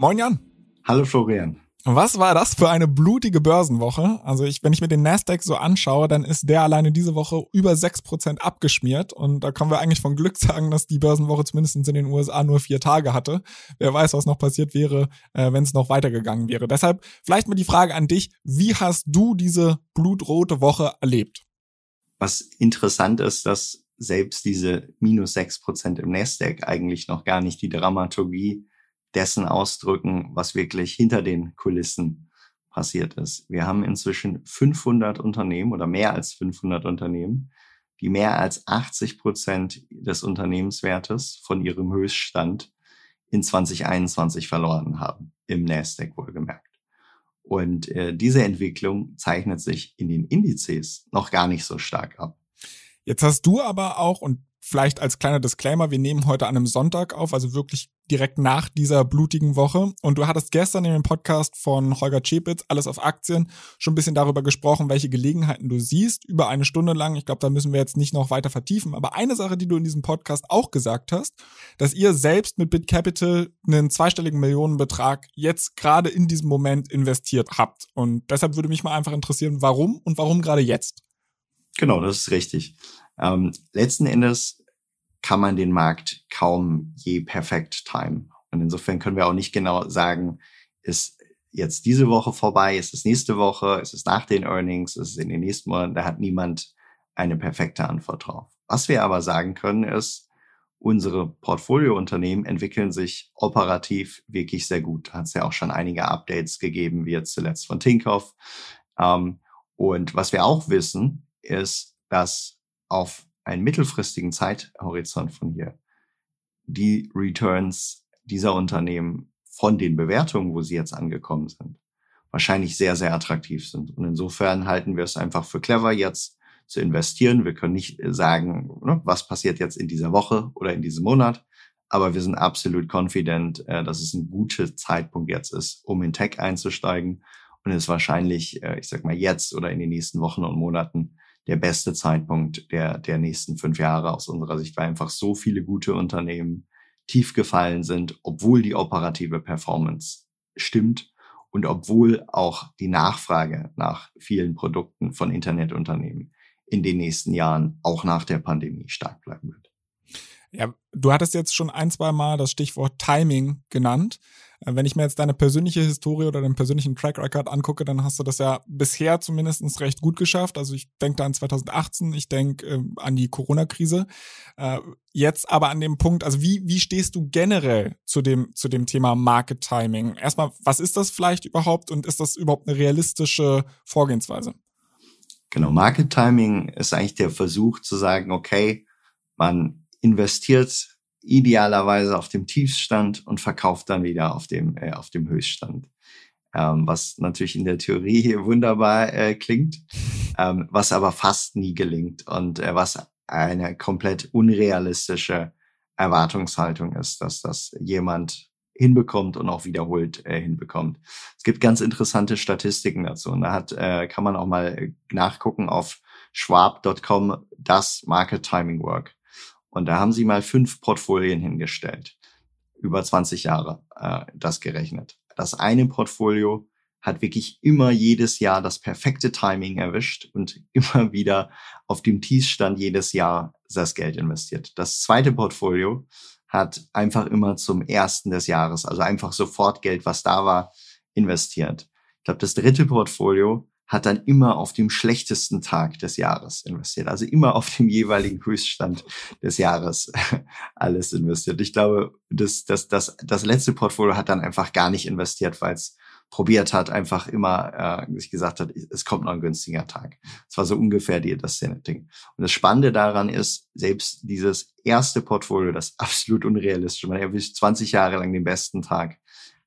Moin Jan. Hallo Florian. Was war das für eine blutige Börsenwoche? Also ich, wenn ich mir den Nasdaq so anschaue, dann ist der alleine diese Woche über 6% abgeschmiert. Und da können wir eigentlich von Glück sagen, dass die Börsenwoche zumindest in den USA nur vier Tage hatte. Wer weiß, was noch passiert wäre, äh, wenn es noch weitergegangen wäre. Deshalb vielleicht mal die Frage an dich, wie hast du diese blutrote Woche erlebt? Was interessant ist, dass selbst diese minus 6% im Nasdaq eigentlich noch gar nicht die Dramaturgie dessen ausdrücken, was wirklich hinter den Kulissen passiert ist. Wir haben inzwischen 500 Unternehmen oder mehr als 500 Unternehmen, die mehr als 80 Prozent des Unternehmenswertes von ihrem Höchststand in 2021 verloren haben, im Nasdaq wohlgemerkt. Und äh, diese Entwicklung zeichnet sich in den Indizes noch gar nicht so stark ab. Jetzt hast du aber auch, und vielleicht als kleiner Disclaimer, wir nehmen heute an einem Sonntag auf, also wirklich direkt nach dieser blutigen Woche. Und du hattest gestern in dem Podcast von Holger Czepitz, alles auf Aktien, schon ein bisschen darüber gesprochen, welche Gelegenheiten du siehst, über eine Stunde lang. Ich glaube, da müssen wir jetzt nicht noch weiter vertiefen. Aber eine Sache, die du in diesem Podcast auch gesagt hast, dass ihr selbst mit BitCapital einen zweistelligen Millionenbetrag jetzt gerade in diesem Moment investiert habt. Und deshalb würde mich mal einfach interessieren, warum und warum gerade jetzt? Genau, das ist richtig. Ähm, letzten Endes kann man den Markt kaum je perfekt timen. Und insofern können wir auch nicht genau sagen, ist jetzt diese Woche vorbei, ist es nächste Woche, ist es nach den Earnings, ist es in den nächsten Monaten, da hat niemand eine perfekte Antwort drauf. Was wir aber sagen können ist, unsere Portfoliounternehmen entwickeln sich operativ wirklich sehr gut. Da hat es ja auch schon einige Updates gegeben, wie jetzt zuletzt von Tinkoff. Ähm, und was wir auch wissen, ist, dass auf einen mittelfristigen Zeithorizont von hier die Returns dieser Unternehmen von den Bewertungen, wo sie jetzt angekommen sind, wahrscheinlich sehr, sehr attraktiv sind. Und insofern halten wir es einfach für clever, jetzt zu investieren. Wir können nicht sagen, ne, was passiert jetzt in dieser Woche oder in diesem Monat, aber wir sind absolut confident, äh, dass es ein guter Zeitpunkt jetzt ist, um in Tech einzusteigen und es wahrscheinlich, äh, ich sag mal, jetzt oder in den nächsten Wochen und Monaten der beste Zeitpunkt der, der nächsten fünf Jahre aus unserer Sicht, weil einfach so viele gute Unternehmen tief gefallen sind, obwohl die operative Performance stimmt und obwohl auch die Nachfrage nach vielen Produkten von Internetunternehmen in den nächsten Jahren auch nach der Pandemie stark bleiben wird. Ja, du hattest jetzt schon ein, zwei Mal das Stichwort Timing genannt. Äh, wenn ich mir jetzt deine persönliche Historie oder deinen persönlichen Track Record angucke, dann hast du das ja bisher zumindest recht gut geschafft. Also ich denke da an 2018, ich denke äh, an die Corona-Krise. Äh, jetzt aber an dem Punkt, also wie, wie stehst du generell zu dem, zu dem Thema Market Timing? Erstmal, was ist das vielleicht überhaupt und ist das überhaupt eine realistische Vorgehensweise? Genau, Market Timing ist eigentlich der Versuch zu sagen, okay, man investiert idealerweise auf dem Tiefstand und verkauft dann wieder auf dem, äh, auf dem Höchststand. Ähm, was natürlich in der Theorie hier wunderbar äh, klingt, ähm, was aber fast nie gelingt und äh, was eine komplett unrealistische Erwartungshaltung ist, dass das jemand hinbekommt und auch wiederholt äh, hinbekommt. Es gibt ganz interessante Statistiken dazu und da hat, äh, kann man auch mal nachgucken auf schwab.com, das Market Timing Work. Und da haben sie mal fünf Portfolien hingestellt. Über 20 Jahre äh, das gerechnet. Das eine Portfolio hat wirklich immer jedes Jahr das perfekte Timing erwischt und immer wieder auf dem Tiefstand jedes Jahr das Geld investiert. Das zweite Portfolio hat einfach immer zum ersten des Jahres, also einfach sofort Geld, was da war, investiert. Ich glaube, das dritte Portfolio hat dann immer auf dem schlechtesten Tag des Jahres investiert. Also immer auf dem jeweiligen Höchststand des Jahres alles investiert. Ich glaube, das, das, das, das letzte Portfolio hat dann einfach gar nicht investiert, weil es probiert hat, einfach immer äh, sich gesagt hat, es kommt noch ein günstiger Tag. Das war so ungefähr die, das Ding. Und das Spannende daran ist, selbst dieses erste Portfolio, das absolut unrealistisch, man erwischt 20 Jahre lang den besten Tag,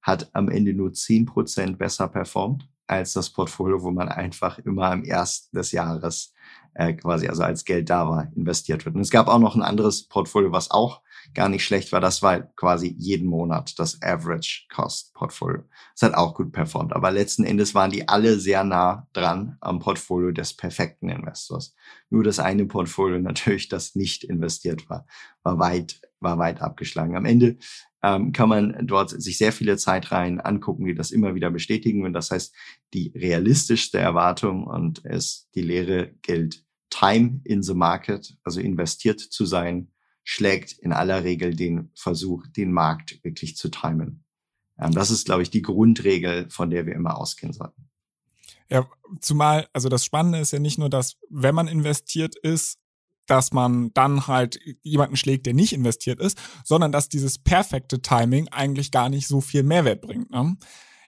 hat am Ende nur 10% besser performt als das Portfolio, wo man einfach immer am ersten des Jahres äh, quasi, also als Geld da war, investiert wird. Und es gab auch noch ein anderes Portfolio, was auch gar nicht schlecht war. Das war quasi jeden Monat das Average Cost Portfolio. Das hat auch gut performt. Aber letzten Endes waren die alle sehr nah dran am Portfolio des perfekten Investors. Nur das eine Portfolio natürlich, das nicht investiert war, war weit, war weit abgeschlagen. Am Ende ähm, kann man dort sich sehr viele Zeitreihen angucken, die das immer wieder bestätigen. Und das heißt, die realistischste Erwartung und ist die Lehre gilt, Time in the Market, also investiert zu sein, schlägt in aller Regel den Versuch, den Markt wirklich zu timen. Ähm, das ist, glaube ich, die Grundregel, von der wir immer ausgehen sollten. Ja, zumal, also das Spannende ist ja nicht nur, dass wenn man investiert ist, dass man dann halt jemanden schlägt, der nicht investiert ist, sondern dass dieses perfekte Timing eigentlich gar nicht so viel Mehrwert bringt. Ne?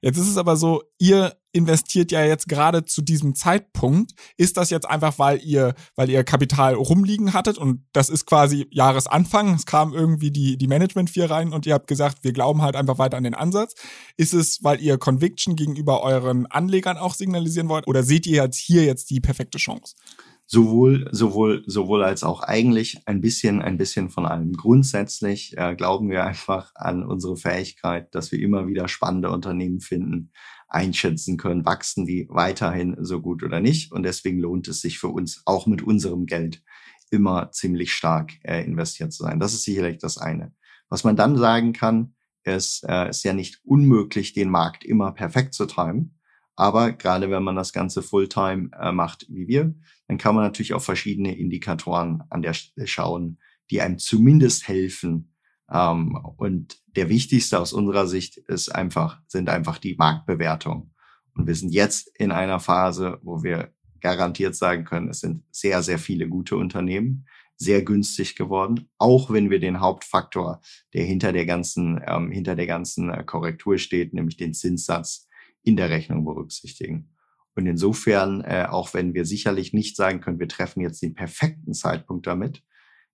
Jetzt ist es aber so, ihr investiert ja jetzt gerade zu diesem Zeitpunkt. Ist das jetzt einfach, weil ihr, weil ihr Kapital rumliegen hattet und das ist quasi Jahresanfang? Es kam irgendwie die, die Management 4 rein und ihr habt gesagt, wir glauben halt einfach weiter an den Ansatz. Ist es, weil ihr Conviction gegenüber euren Anlegern auch signalisieren wollt oder seht ihr jetzt hier jetzt die perfekte Chance? Sowohl, sowohl, sowohl als auch eigentlich ein bisschen, ein bisschen von allem. Grundsätzlich äh, glauben wir einfach an unsere Fähigkeit, dass wir immer wieder spannende Unternehmen finden, einschätzen können, wachsen die weiterhin so gut oder nicht. Und deswegen lohnt es sich für uns auch mit unserem Geld immer ziemlich stark äh, investiert zu sein. Das ist sicherlich das eine. Was man dann sagen kann, ist, äh, ist ja nicht unmöglich, den Markt immer perfekt zu timen. Aber gerade wenn man das Ganze Fulltime äh, macht wie wir, dann kann man natürlich auf verschiedene Indikatoren an der Stelle schauen, die einem zumindest helfen. Ähm, und der wichtigste aus unserer Sicht ist einfach, sind einfach die Marktbewertungen. Und wir sind jetzt in einer Phase, wo wir garantiert sagen können, es sind sehr, sehr viele gute Unternehmen, sehr günstig geworden, auch wenn wir den Hauptfaktor, der hinter der ganzen, ähm, hinter der ganzen äh, Korrektur steht, nämlich den Zinssatz, in der Rechnung berücksichtigen. Und insofern, äh, auch wenn wir sicherlich nicht sagen können, wir treffen jetzt den perfekten Zeitpunkt damit,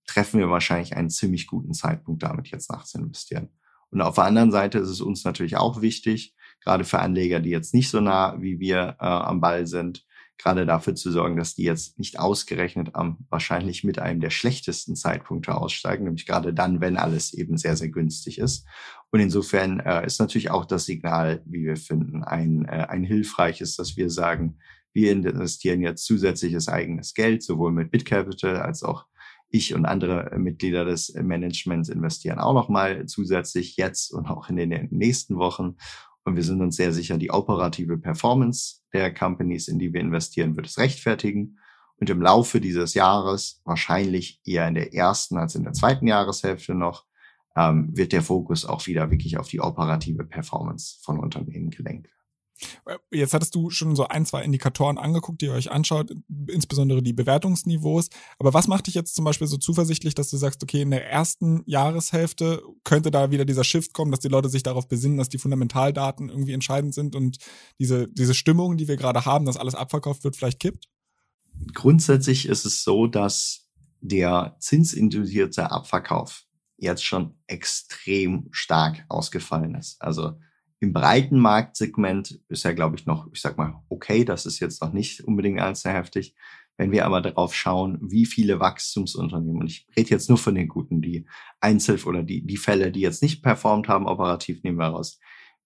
treffen wir wahrscheinlich einen ziemlich guten Zeitpunkt damit, jetzt nachzuinvestieren. Und auf der anderen Seite ist es uns natürlich auch wichtig, gerade für Anleger, die jetzt nicht so nah wie wir äh, am Ball sind, gerade dafür zu sorgen, dass die jetzt nicht ausgerechnet am wahrscheinlich mit einem der schlechtesten Zeitpunkte aussteigen, nämlich gerade dann, wenn alles eben sehr, sehr günstig ist. Und insofern äh, ist natürlich auch das Signal, wie wir finden, ein, äh, ein hilfreiches, dass wir sagen, wir investieren jetzt zusätzliches eigenes Geld, sowohl mit BitCapital als auch ich und andere Mitglieder des Managements investieren auch nochmal zusätzlich jetzt und auch in den nächsten Wochen. Und wir sind uns sehr sicher, die operative Performance der Companies, in die wir investieren, wird es rechtfertigen. Und im Laufe dieses Jahres, wahrscheinlich eher in der ersten als in der zweiten Jahreshälfte noch, ähm, wird der Fokus auch wieder wirklich auf die operative Performance von Unternehmen gelenkt. Jetzt hattest du schon so ein, zwei Indikatoren angeguckt, die ihr euch anschaut, insbesondere die Bewertungsniveaus. Aber was macht dich jetzt zum Beispiel so zuversichtlich, dass du sagst, okay, in der ersten Jahreshälfte könnte da wieder dieser Shift kommen, dass die Leute sich darauf besinnen, dass die Fundamentaldaten irgendwie entscheidend sind und diese, diese Stimmung, die wir gerade haben, dass alles abverkauft wird, vielleicht kippt? Grundsätzlich ist es so, dass der zinsinduzierte Abverkauf jetzt schon extrem stark ausgefallen ist. Also im breiten Marktsegment ist ja, glaube ich, noch, ich sag mal, okay, das ist jetzt noch nicht unbedingt allzu heftig. Wenn wir aber darauf schauen, wie viele Wachstumsunternehmen, und ich rede jetzt nur von den guten, die Einzel- oder die, die Fälle, die jetzt nicht performt haben, operativ nehmen wir raus,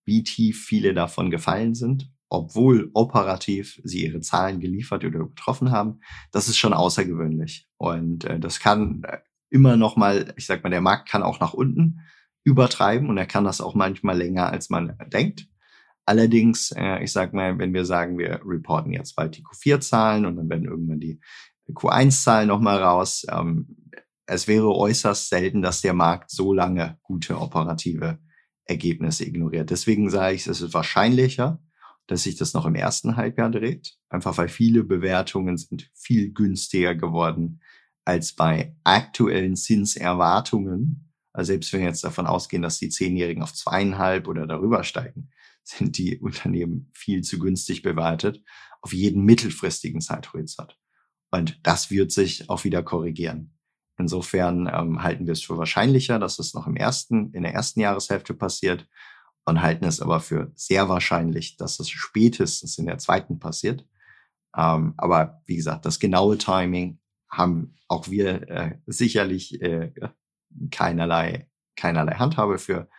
wie tief viele davon gefallen sind, obwohl operativ sie ihre Zahlen geliefert oder übertroffen haben, das ist schon außergewöhnlich. Und äh, das kann äh, immer noch mal, ich sag mal, der Markt kann auch nach unten übertreiben und er kann das auch manchmal länger, als man denkt. Allerdings, äh, ich sag mal, wenn wir sagen, wir reporten jetzt bald die Q4-Zahlen und dann werden irgendwann die Q1-Zahlen nochmal raus. Ähm, es wäre äußerst selten, dass der Markt so lange gute operative Ergebnisse ignoriert. Deswegen sage ich, es ist wahrscheinlicher, dass sich das noch im ersten Halbjahr dreht, einfach weil viele Bewertungen sind viel günstiger geworden als bei aktuellen Zinserwartungen. Also selbst wenn wir jetzt davon ausgehen, dass die Zehnjährigen auf zweieinhalb oder darüber steigen, sind die Unternehmen viel zu günstig bewertet auf jeden mittelfristigen Zeithorizont. Und das wird sich auch wieder korrigieren. Insofern ähm, halten wir es für wahrscheinlicher, dass es noch im ersten, in der ersten Jahreshälfte passiert und halten es aber für sehr wahrscheinlich, dass es spätestens in der zweiten passiert. Ähm, aber wie gesagt, das genaue Timing haben auch wir äh, sicherlich äh, keinerlei, keinerlei Handhabe für.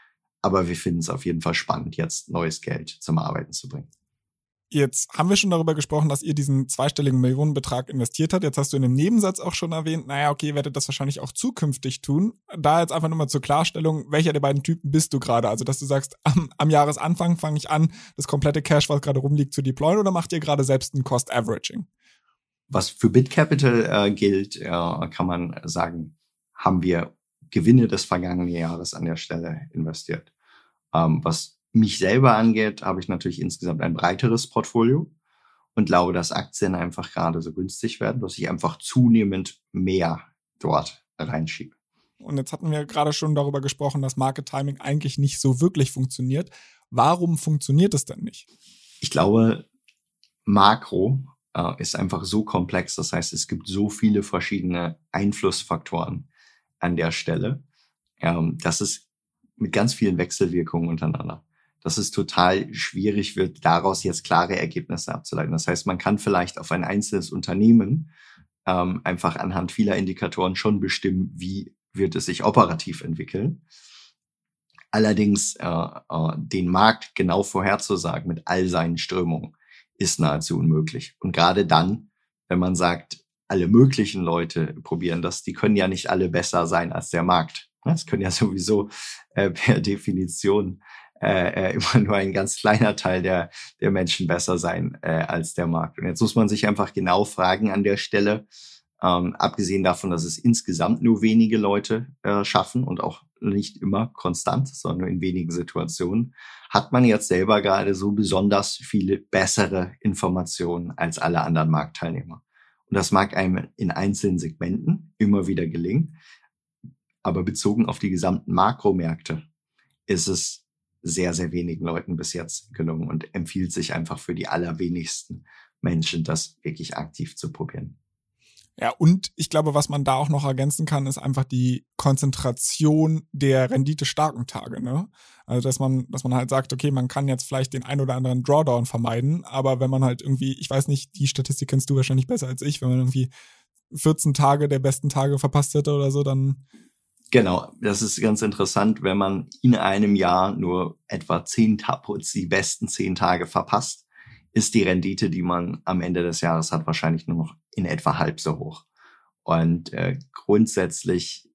Aber wir finden es auf jeden Fall spannend, jetzt neues Geld zum Arbeiten zu bringen. Jetzt haben wir schon darüber gesprochen, dass ihr diesen zweistelligen Millionenbetrag investiert habt. Jetzt hast du in dem Nebensatz auch schon erwähnt, naja, okay, ihr werdet das wahrscheinlich auch zukünftig tun. Da jetzt einfach nur mal zur Klarstellung, welcher der beiden Typen bist du gerade? Also, dass du sagst, am, am Jahresanfang fange ich an, das komplette Cash, was gerade rumliegt, zu deployen oder macht ihr gerade selbst ein Cost Averaging? Was für BitCapital äh, gilt, äh, kann man sagen, haben wir Gewinne des vergangenen Jahres an der Stelle investiert. Ähm, was mich selber angeht, habe ich natürlich insgesamt ein breiteres Portfolio und glaube, dass Aktien einfach gerade so günstig werden, dass ich einfach zunehmend mehr dort reinschiebe. Und jetzt hatten wir gerade schon darüber gesprochen, dass Market Timing eigentlich nicht so wirklich funktioniert. Warum funktioniert es denn nicht? Ich glaube, Makro äh, ist einfach so komplex. Das heißt, es gibt so viele verschiedene Einflussfaktoren an der Stelle, ähm, dass es mit ganz vielen Wechselwirkungen untereinander dass es total schwierig wird, daraus jetzt klare Ergebnisse abzuleiten. Das heißt, man kann vielleicht auf ein einzelnes Unternehmen ähm, einfach anhand vieler Indikatoren schon bestimmen, wie wird es sich operativ entwickeln. Allerdings äh, äh, den Markt genau vorherzusagen mit all seinen Strömungen ist nahezu unmöglich. Und gerade dann, wenn man sagt, alle möglichen Leute probieren das, die können ja nicht alle besser sein als der Markt. Das können ja sowieso äh, per Definition äh, äh, immer nur ein ganz kleiner Teil der, der Menschen besser sein äh, als der Markt. Und jetzt muss man sich einfach genau fragen an der Stelle, ähm, abgesehen davon, dass es insgesamt nur wenige Leute äh, schaffen und auch nicht immer konstant, sondern nur in wenigen Situationen, hat man jetzt selber gerade so besonders viele bessere Informationen als alle anderen Marktteilnehmer. Und das mag einem in einzelnen Segmenten immer wieder gelingen, aber bezogen auf die gesamten Makromärkte ist es sehr, sehr wenigen Leuten bis jetzt gelungen und empfiehlt sich einfach für die allerwenigsten Menschen, das wirklich aktiv zu probieren. Ja, und ich glaube, was man da auch noch ergänzen kann, ist einfach die Konzentration der renditestarken Tage. Ne? Also, dass man, dass man halt sagt, okay, man kann jetzt vielleicht den ein oder anderen Drawdown vermeiden, aber wenn man halt irgendwie, ich weiß nicht, die Statistik kennst du wahrscheinlich besser als ich, wenn man irgendwie 14 Tage der besten Tage verpasst hätte oder so, dann Genau, das ist ganz interessant, wenn man in einem Jahr nur etwa zehn die besten zehn Tage verpasst, ist die Rendite, die man am Ende des Jahres hat, wahrscheinlich nur noch in etwa halb so hoch. Und äh, grundsätzlich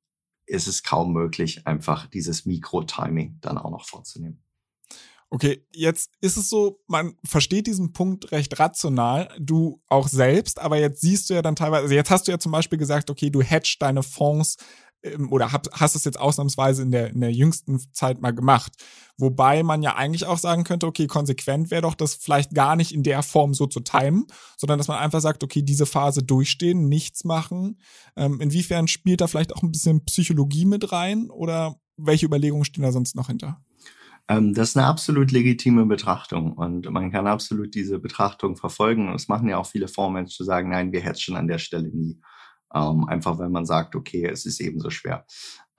ist es kaum möglich, einfach dieses Mikro-Timing dann auch noch vorzunehmen. Okay, jetzt ist es so, man versteht diesen Punkt recht rational, du auch selbst, aber jetzt siehst du ja dann teilweise, also jetzt hast du ja zum Beispiel gesagt, okay, du hedgst deine Fonds oder hab, hast es jetzt ausnahmsweise in der, in der jüngsten Zeit mal gemacht. Wobei man ja eigentlich auch sagen könnte, okay, konsequent wäre doch das vielleicht gar nicht in der Form so zu timen, sondern dass man einfach sagt, okay, diese Phase durchstehen, nichts machen. Ähm, inwiefern spielt da vielleicht auch ein bisschen Psychologie mit rein oder welche Überlegungen stehen da sonst noch hinter? Ähm, das ist eine absolut legitime Betrachtung und man kann absolut diese Betrachtung verfolgen. Und es machen ja auch viele Fondsmenschen zu sagen, nein, wir hätten schon an der Stelle nie. Ähm, einfach weil man sagt, okay, es ist ebenso schwer.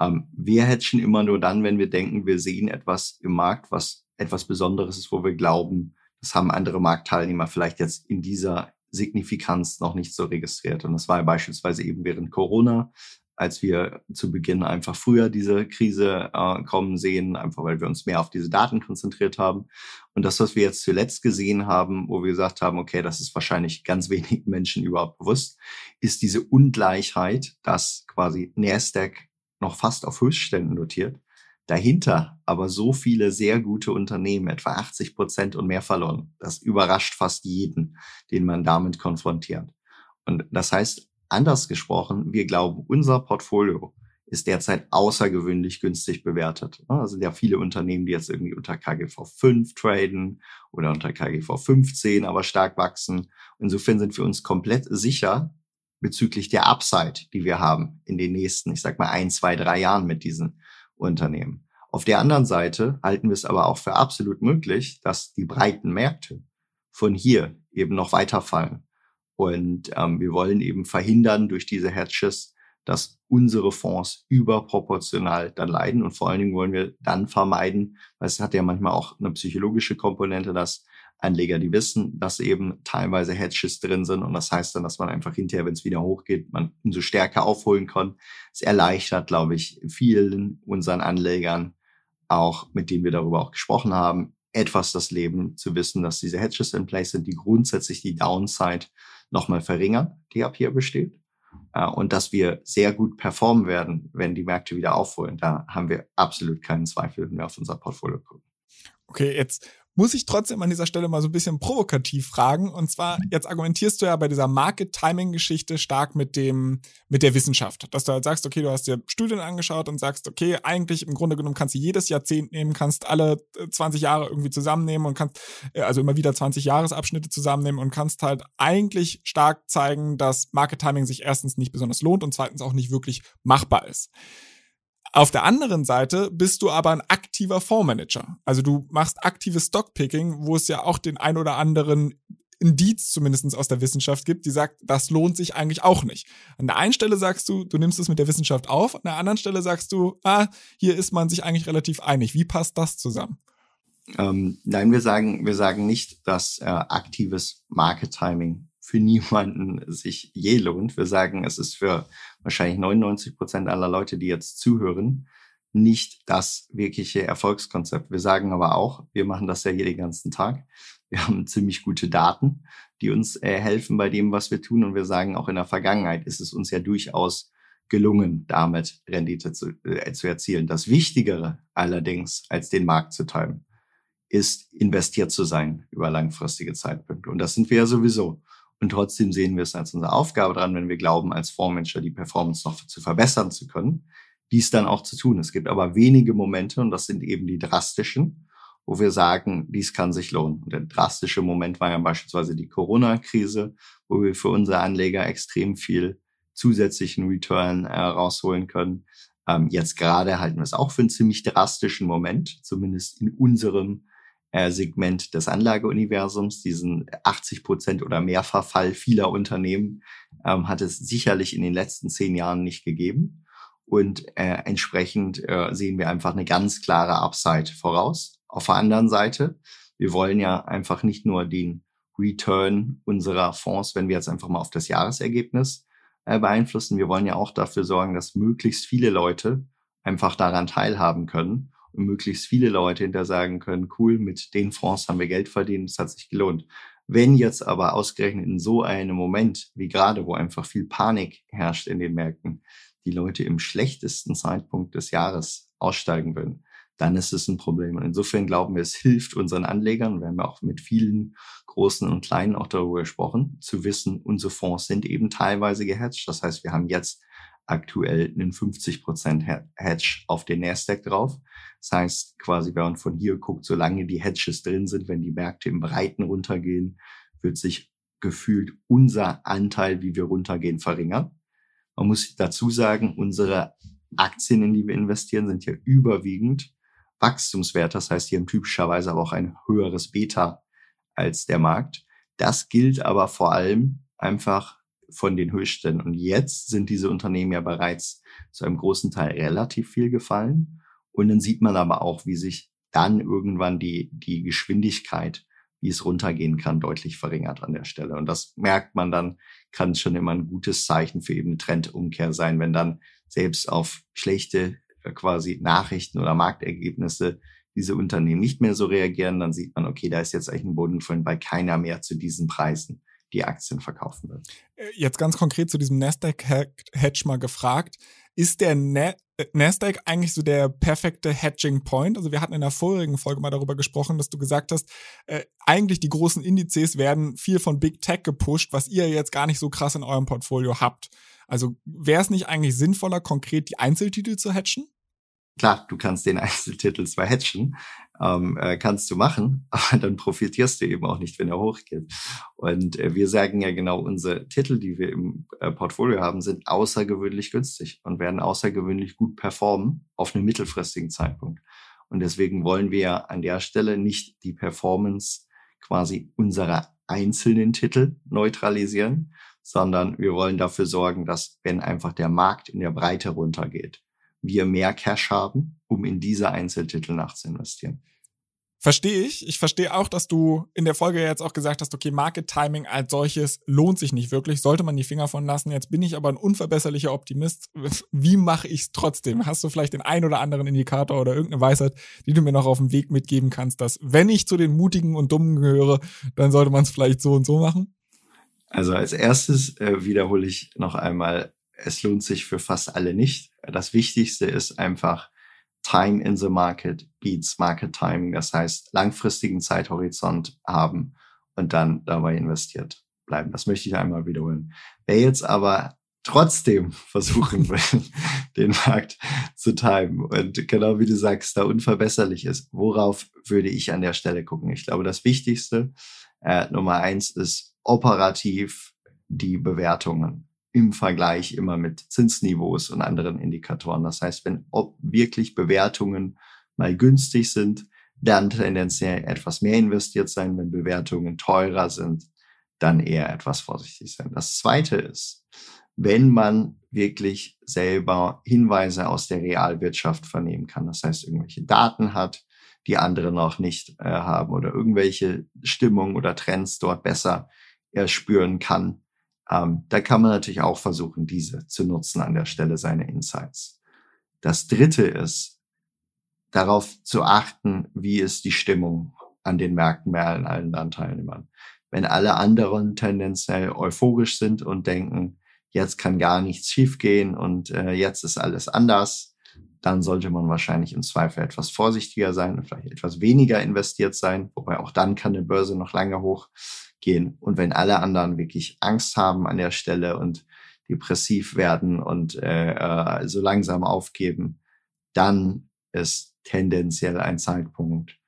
Ähm, wir hatchen immer nur dann, wenn wir denken, wir sehen etwas im Markt, was etwas Besonderes ist, wo wir glauben, das haben andere Marktteilnehmer vielleicht jetzt in dieser Signifikanz noch nicht so registriert. Und das war ja beispielsweise eben während Corona, als wir zu Beginn einfach früher diese Krise äh, kommen sehen, einfach weil wir uns mehr auf diese Daten konzentriert haben. Und das, was wir jetzt zuletzt gesehen haben, wo wir gesagt haben, okay, das ist wahrscheinlich ganz wenig Menschen überhaupt bewusst, ist diese Ungleichheit, dass quasi Nasdaq noch fast auf Höchstständen notiert, dahinter aber so viele sehr gute Unternehmen, etwa 80 Prozent und mehr verloren. Das überrascht fast jeden, den man damit konfrontiert. Und das heißt, Anders gesprochen, wir glauben, unser Portfolio ist derzeit außergewöhnlich günstig bewertet. Also sind ja viele Unternehmen, die jetzt irgendwie unter KGV 5 traden oder unter KGV 15, aber stark wachsen. Insofern sind wir uns komplett sicher bezüglich der Upside, die wir haben in den nächsten, ich sag mal, ein, zwei, drei Jahren mit diesen Unternehmen. Auf der anderen Seite halten wir es aber auch für absolut möglich, dass die breiten Märkte von hier eben noch weiterfallen. Und ähm, wir wollen eben verhindern durch diese Hedges, dass unsere Fonds überproportional dann leiden. Und vor allen Dingen wollen wir dann vermeiden, weil es hat ja manchmal auch eine psychologische Komponente, dass Anleger, die wissen, dass eben teilweise Hedges drin sind. Und das heißt dann, dass man einfach hinterher, wenn es wieder hochgeht, man umso stärker aufholen kann. Es erleichtert, glaube ich, vielen unseren Anlegern, auch mit denen wir darüber auch gesprochen haben, etwas das Leben zu wissen, dass diese Hedges in place sind, die grundsätzlich die Downside nochmal verringern, die ab hier besteht. Äh, und dass wir sehr gut performen werden, wenn die Märkte wieder aufholen. Da haben wir absolut keinen Zweifel, wenn wir auf unser Portfolio gucken. Okay, jetzt muss ich trotzdem an dieser Stelle mal so ein bisschen provokativ fragen. Und zwar, jetzt argumentierst du ja bei dieser Market-Timing-Geschichte stark mit dem, mit der Wissenschaft. Dass du halt sagst, okay, du hast dir Studien angeschaut und sagst, okay, eigentlich im Grunde genommen kannst du jedes Jahrzehnt nehmen, kannst alle 20 äh, Jahre irgendwie zusammennehmen und kannst, äh, also immer wieder 20 Jahresabschnitte zusammennehmen und kannst halt eigentlich stark zeigen, dass Market-Timing sich erstens nicht besonders lohnt und zweitens auch nicht wirklich machbar ist. Auf der anderen Seite bist du aber ein aktiver Fondsmanager. Also du machst aktives Stockpicking, wo es ja auch den ein oder anderen Indiz zumindest aus der Wissenschaft gibt, die sagt, das lohnt sich eigentlich auch nicht. An der einen Stelle sagst du, du nimmst es mit der Wissenschaft auf, an der anderen Stelle sagst du, ah, hier ist man sich eigentlich relativ einig. Wie passt das zusammen? Ähm, nein, wir sagen, wir sagen nicht, dass äh, aktives Market Timing für niemanden sich je lohnt. Wir sagen, es ist für wahrscheinlich 99 Prozent aller Leute, die jetzt zuhören, nicht das wirkliche Erfolgskonzept. Wir sagen aber auch, wir machen das ja hier den ganzen Tag. Wir haben ziemlich gute Daten, die uns äh, helfen bei dem, was wir tun. Und wir sagen auch in der Vergangenheit ist es uns ja durchaus gelungen, damit Rendite zu, äh, zu erzielen. Das Wichtigere allerdings, als den Markt zu teilen, ist investiert zu sein über langfristige Zeitpunkte. Und das sind wir ja sowieso. Und trotzdem sehen wir es als unsere Aufgabe dran, wenn wir glauben, als Fondsmanager die Performance noch zu verbessern zu können, dies dann auch zu tun. Es gibt aber wenige Momente, und das sind eben die drastischen, wo wir sagen, dies kann sich lohnen. Und der drastische Moment war ja beispielsweise die Corona-Krise, wo wir für unsere Anleger extrem viel zusätzlichen Return äh, rausholen können. Ähm, jetzt gerade halten wir es auch für einen ziemlich drastischen Moment, zumindest in unserem äh, Segment des Anlageuniversums, diesen 80 Prozent oder mehr Verfall vieler Unternehmen, ähm, hat es sicherlich in den letzten zehn Jahren nicht gegeben. Und äh, entsprechend äh, sehen wir einfach eine ganz klare Upside voraus. Auf der anderen Seite, wir wollen ja einfach nicht nur den Return unserer Fonds, wenn wir jetzt einfach mal auf das Jahresergebnis äh, beeinflussen. Wir wollen ja auch dafür sorgen, dass möglichst viele Leute einfach daran teilhaben können möglichst viele Leute hinter sagen können, cool, mit den Fonds haben wir Geld verdient, es hat sich gelohnt. Wenn jetzt aber ausgerechnet in so einem Moment wie gerade, wo einfach viel Panik herrscht in den Märkten, die Leute im schlechtesten Zeitpunkt des Jahres aussteigen würden, dann ist es ein Problem. Und insofern glauben wir, es hilft unseren Anlegern, wir haben ja auch mit vielen großen und kleinen auch darüber gesprochen, zu wissen, unsere Fonds sind eben teilweise gehatcht. Das heißt, wir haben jetzt aktuell einen 50% Hedge auf den Nasdaq drauf. Das heißt, quasi, wenn man von hier guckt, solange die Hedges drin sind, wenn die Märkte im Breiten runtergehen, wird sich gefühlt unser Anteil, wie wir runtergehen, verringern. Man muss dazu sagen, unsere Aktien, in die wir investieren, sind ja überwiegend Wachstumswert. Das heißt, die haben typischerweise aber auch ein höheres Beta als der Markt. Das gilt aber vor allem einfach von den Höchstständen. Und jetzt sind diese Unternehmen ja bereits zu einem großen Teil relativ viel gefallen. Und dann sieht man aber auch, wie sich dann irgendwann die, die Geschwindigkeit, wie es runtergehen kann, deutlich verringert an der Stelle. Und das merkt man dann, kann schon immer ein gutes Zeichen für eben Trendumkehr sein, wenn dann selbst auf schlechte äh, quasi Nachrichten oder Marktergebnisse diese Unternehmen nicht mehr so reagieren, dann sieht man, okay, da ist jetzt eigentlich ein Bodenfallen bei keiner mehr zu diesen Preisen die Aktien verkaufen wird. Äh, jetzt ganz konkret zu diesem Nasdaq-Hedge mal gefragt. Ist der äh, Nasdaq eigentlich so der perfekte Hedging Point? Also wir hatten in der vorigen Folge mal darüber gesprochen, dass du gesagt hast, äh, eigentlich die großen Indizes werden viel von Big Tech gepusht, was ihr jetzt gar nicht so krass in eurem Portfolio habt. Also wäre es nicht eigentlich sinnvoller, konkret die Einzeltitel zu hedgen? Klar, du kannst den Einzeltitel zwar hatchen, ähm, äh, kannst du machen, aber dann profitierst du eben auch nicht, wenn er hochgeht. Und äh, wir sagen ja genau, unsere Titel, die wir im äh, Portfolio haben, sind außergewöhnlich günstig und werden außergewöhnlich gut performen auf einem mittelfristigen Zeitpunkt. Und deswegen wollen wir an der Stelle nicht die Performance quasi unserer einzelnen Titel neutralisieren, sondern wir wollen dafür sorgen, dass wenn einfach der Markt in der Breite runtergeht, wir mehr Cash haben, um in diese Einzeltitel nachzuinvestieren. Verstehe ich. Ich verstehe auch, dass du in der Folge jetzt auch gesagt hast, okay, Market Timing als solches lohnt sich nicht wirklich, sollte man die Finger von lassen. Jetzt bin ich aber ein unverbesserlicher Optimist. Wie mache ich es trotzdem? Hast du vielleicht den ein oder anderen Indikator oder irgendeine Weisheit, die du mir noch auf dem Weg mitgeben kannst, dass wenn ich zu den Mutigen und Dummen gehöre, dann sollte man es vielleicht so und so machen? Also als erstes äh, wiederhole ich noch einmal, es lohnt sich für fast alle nicht. Das Wichtigste ist einfach, Time in the Market beats Market Timing. Das heißt, langfristigen Zeithorizont haben und dann dabei investiert bleiben. Das möchte ich einmal wiederholen. Wer jetzt aber trotzdem versuchen will, den Markt zu timen und genau wie du sagst, da unverbesserlich ist, worauf würde ich an der Stelle gucken? Ich glaube, das Wichtigste, äh, Nummer eins, ist operativ die Bewertungen im Vergleich immer mit Zinsniveaus und anderen Indikatoren. Das heißt, wenn wirklich Bewertungen mal günstig sind, dann tendenziell etwas mehr investiert sein. Wenn Bewertungen teurer sind, dann eher etwas vorsichtig sein. Das zweite ist, wenn man wirklich selber Hinweise aus der Realwirtschaft vernehmen kann, das heißt irgendwelche Daten hat, die andere noch nicht äh, haben oder irgendwelche Stimmungen oder Trends dort besser erspüren kann, ähm, da kann man natürlich auch versuchen, diese zu nutzen an der Stelle seiner Insights. Das dritte ist, darauf zu achten, wie ist die Stimmung an den Märkten bei allen anderen Teilnehmern. Wenn alle anderen tendenziell euphorisch sind und denken, jetzt kann gar nichts schiefgehen und äh, jetzt ist alles anders, dann sollte man wahrscheinlich im Zweifel etwas vorsichtiger sein und vielleicht etwas weniger investiert sein, wobei auch dann kann die Börse noch lange hoch gehen. Und wenn alle anderen wirklich Angst haben an der Stelle und depressiv werden und äh, äh, so langsam aufgeben, dann ist tendenziell ein Zeitpunkt,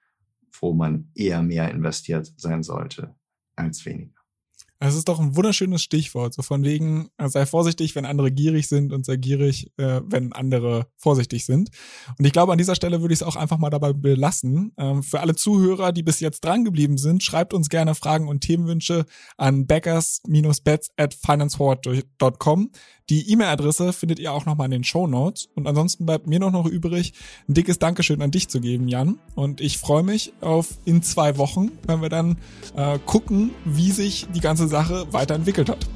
wo man eher mehr investiert sein sollte als weniger. Das ist doch ein wunderschönes Stichwort. So von wegen, äh, sei vorsichtig, wenn andere gierig sind und sei gierig, äh, wenn andere vorsichtig sind. Und ich glaube, an dieser Stelle würde ich es auch einfach mal dabei belassen. Ähm, für alle Zuhörer, die bis jetzt dran geblieben sind, schreibt uns gerne Fragen und Themenwünsche an backers-bets at financeforward.com. Die E-Mail-Adresse findet ihr auch nochmal in den Show Notes. Und ansonsten bleibt mir noch, noch übrig, ein dickes Dankeschön an dich zu geben, Jan. Und ich freue mich auf in zwei Wochen, wenn wir dann äh, gucken, wie sich die ganze Sache weiterentwickelt hat.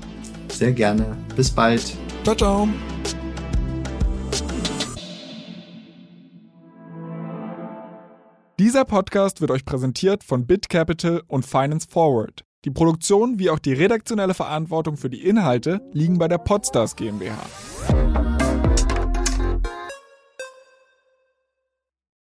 Sehr gerne. Bis bald. Ciao, ciao. Dieser Podcast wird euch präsentiert von BitCapital und Finance Forward. Die Produktion wie auch die redaktionelle Verantwortung für die Inhalte liegen bei der Podstars GmbH.